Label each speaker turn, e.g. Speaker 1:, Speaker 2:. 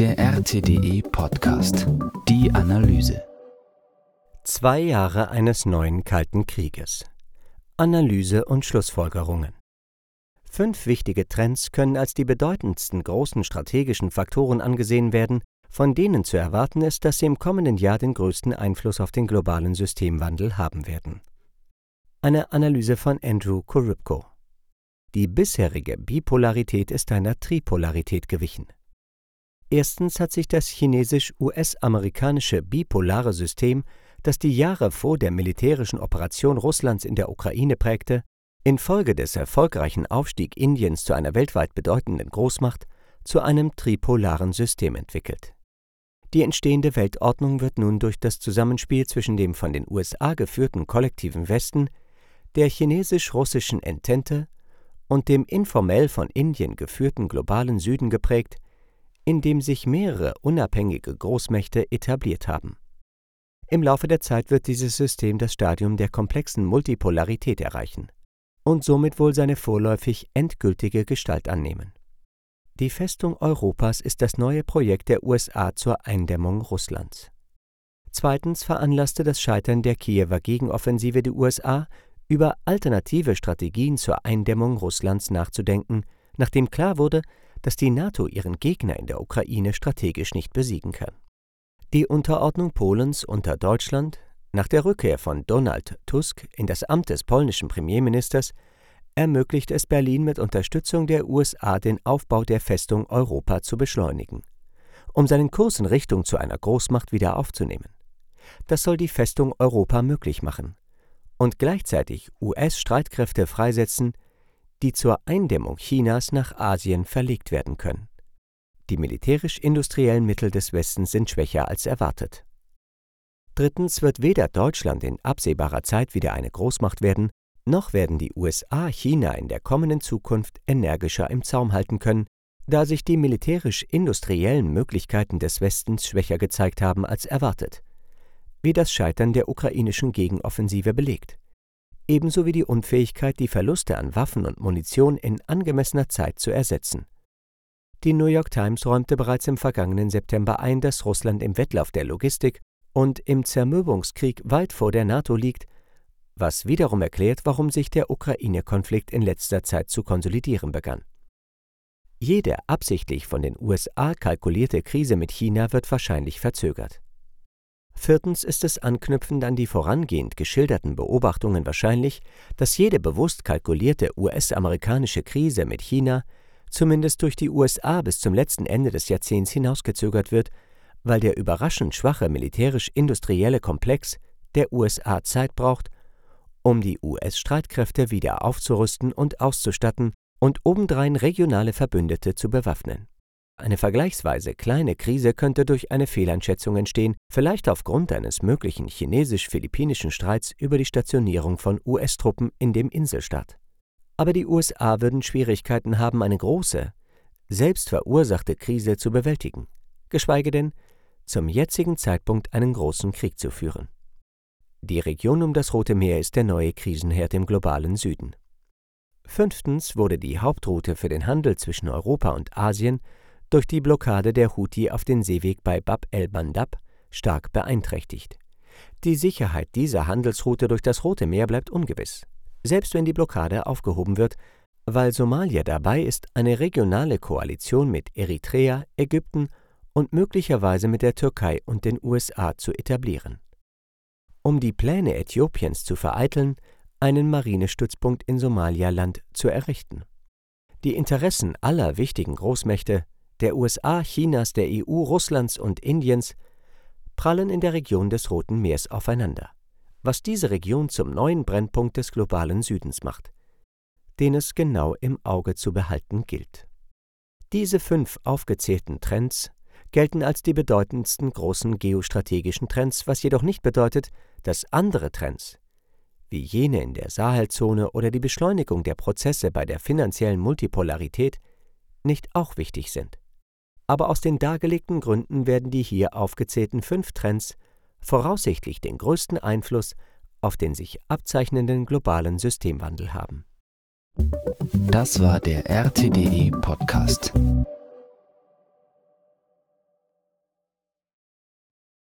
Speaker 1: Der RTDE Podcast. Die Analyse.
Speaker 2: Zwei Jahre eines neuen Kalten Krieges. Analyse und Schlussfolgerungen. Fünf wichtige Trends können als die bedeutendsten großen strategischen Faktoren angesehen werden, von denen zu erwarten ist, dass sie im kommenden Jahr den größten Einfluss auf den globalen Systemwandel haben werden. Eine Analyse von Andrew Kurybko. Die bisherige Bipolarität ist einer Tripolarität gewichen. Erstens hat sich das chinesisch-US-amerikanische bipolare System, das die Jahre vor der militärischen Operation Russlands in der Ukraine prägte, infolge des erfolgreichen Aufstieg Indiens zu einer weltweit bedeutenden Großmacht zu einem tripolaren System entwickelt. Die entstehende Weltordnung wird nun durch das Zusammenspiel zwischen dem von den USA geführten kollektiven Westen, der chinesisch-russischen Entente und dem informell von Indien geführten globalen Süden geprägt, in dem sich mehrere unabhängige Großmächte etabliert haben. Im Laufe der Zeit wird dieses System das Stadium der komplexen Multipolarität erreichen und somit wohl seine vorläufig endgültige Gestalt annehmen. Die Festung Europas ist das neue Projekt der USA zur Eindämmung Russlands. Zweitens veranlasste das Scheitern der Kiewer Gegenoffensive die USA, über alternative Strategien zur Eindämmung Russlands nachzudenken, nachdem klar wurde, dass die NATO ihren Gegner in der Ukraine strategisch nicht besiegen kann. Die Unterordnung Polens unter Deutschland nach der Rückkehr von Donald Tusk in das Amt des polnischen Premierministers ermöglicht es Berlin mit Unterstützung der USA den Aufbau der Festung Europa zu beschleunigen, um seinen Kurs in Richtung zu einer Großmacht wieder aufzunehmen. Das soll die Festung Europa möglich machen und gleichzeitig US-Streitkräfte freisetzen, die zur Eindämmung Chinas nach Asien verlegt werden können. Die militärisch-industriellen Mittel des Westens sind schwächer als erwartet. Drittens wird weder Deutschland in absehbarer Zeit wieder eine Großmacht werden, noch werden die USA China in der kommenden Zukunft energischer im Zaum halten können, da sich die militärisch-industriellen Möglichkeiten des Westens schwächer gezeigt haben als erwartet, wie das Scheitern der ukrainischen Gegenoffensive belegt ebenso wie die Unfähigkeit, die Verluste an Waffen und Munition in angemessener Zeit zu ersetzen. Die New York Times räumte bereits im vergangenen September ein, dass Russland im Wettlauf der Logistik und im Zermürbungskrieg weit vor der NATO liegt, was wiederum erklärt, warum sich der Ukraine-Konflikt in letzter Zeit zu konsolidieren begann. Jede absichtlich von den USA kalkulierte Krise mit China wird wahrscheinlich verzögert. Viertens ist es anknüpfend an die vorangehend geschilderten Beobachtungen wahrscheinlich, dass jede bewusst kalkulierte US-amerikanische Krise mit China zumindest durch die USA bis zum letzten Ende des Jahrzehnts hinausgezögert wird, weil der überraschend schwache militärisch-industrielle Komplex der USA Zeit braucht, um die US-Streitkräfte wieder aufzurüsten und auszustatten und obendrein regionale Verbündete zu bewaffnen eine vergleichsweise kleine Krise könnte durch eine Fehleinschätzung entstehen, vielleicht aufgrund eines möglichen chinesisch-philippinischen Streits über die Stationierung von US-Truppen in dem Inselstaat. Aber die USA würden Schwierigkeiten haben, eine große, selbst verursachte Krise zu bewältigen, geschweige denn zum jetzigen Zeitpunkt einen großen Krieg zu führen. Die Region um das Rote Meer ist der neue Krisenherd im globalen Süden. Fünftens wurde die Hauptroute für den Handel zwischen Europa und Asien durch die Blockade der Houthi auf den Seeweg bei Bab el-Bandab stark beeinträchtigt. Die Sicherheit dieser Handelsroute durch das Rote Meer bleibt ungewiss, selbst wenn die Blockade aufgehoben wird, weil Somalia dabei ist, eine regionale Koalition mit Eritrea, Ägypten und möglicherweise mit der Türkei und den USA zu etablieren. Um die Pläne Äthiopiens zu vereiteln, einen Marinestützpunkt in Somalialand zu errichten. Die Interessen aller wichtigen Großmächte der USA, Chinas, der EU, Russlands und Indiens prallen in der Region des Roten Meers aufeinander, was diese Region zum neuen Brennpunkt des globalen Südens macht, den es genau im Auge zu behalten gilt. Diese fünf aufgezählten Trends gelten als die bedeutendsten großen geostrategischen Trends, was jedoch nicht bedeutet, dass andere Trends, wie jene in der Sahelzone oder die Beschleunigung der Prozesse bei der finanziellen Multipolarität, nicht auch wichtig sind aber aus den dargelegten Gründen werden die hier aufgezählten fünf Trends voraussichtlich den größten Einfluss auf den sich abzeichnenden globalen Systemwandel haben.
Speaker 1: Das war der RTDE Podcast.